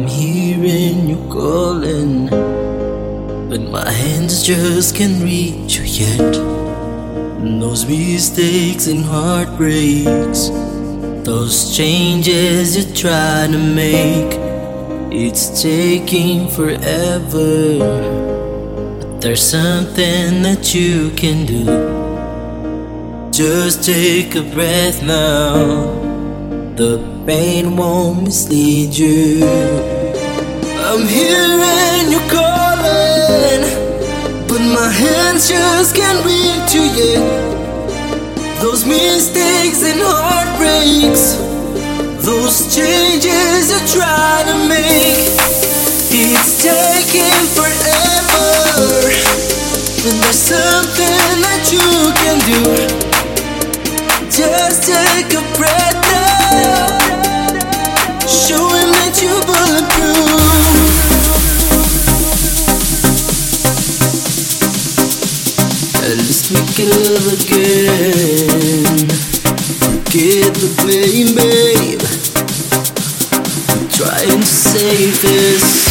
I'm hearing you calling, but my hands just can't reach you yet. Those mistakes and heartbreaks, those changes you try to make, it's taking forever. But there's something that you can do. Just take a breath now. The pain won't mislead you. I'm hearing you calling, but my hands just can't reach you yet. Those mistakes and heartbreaks, those changes you try to make, it's taking forever. But there's something that you can do. Just take a breath least we can love again. Forget the blame, babe. I'm trying to save this.